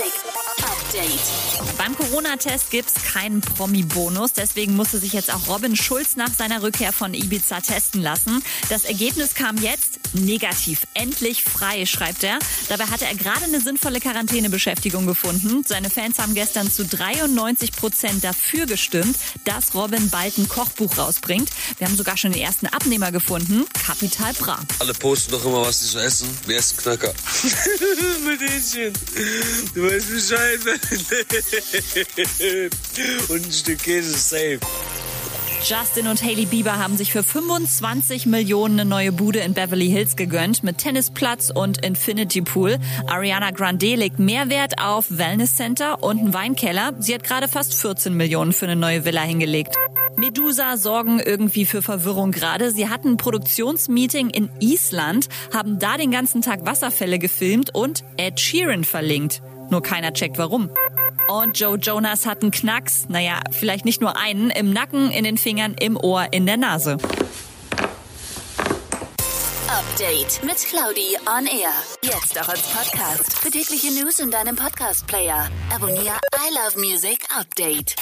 Update. Beim Corona-Test gibt's keinen Promi-Bonus, deswegen musste sich jetzt auch Robin Schulz nach seiner Rückkehr von Ibiza testen lassen. Das Ergebnis kam jetzt negativ. Endlich frei, schreibt er. Dabei hatte er gerade eine sinnvolle Quarantänebeschäftigung gefunden. Seine Fans haben gestern zu 93 Prozent dafür gestimmt, dass Robin bald ein Kochbuch rausbringt. Wir haben sogar schon den ersten Abnehmer gefunden. Kapital Bra. Alle posten doch immer, was sie so essen. Wir essen Knacker. Mit Hähnchen. Du weißt Bescheid. Und ein Stück Käse safe. Justin und Hailey Bieber haben sich für 25 Millionen eine neue Bude in Beverly Hills gegönnt mit Tennisplatz und Infinity Pool. Ariana Grande legt mehr Wert auf Wellness Center und einen Weinkeller. Sie hat gerade fast 14 Millionen für eine neue Villa hingelegt. Medusa sorgen irgendwie für Verwirrung gerade. Sie hatten ein Produktionsmeeting in Island, haben da den ganzen Tag Wasserfälle gefilmt und Ed Sheeran verlinkt. Nur keiner checkt warum. Und Joe Jonas hat einen Knacks, naja, vielleicht nicht nur einen, im Nacken, in den Fingern, im Ohr, in der Nase. Update mit Claudi on Air. Jetzt auch als Podcast. Für tägliche News in deinem Podcast-Player. Abonniere I Love Music Update.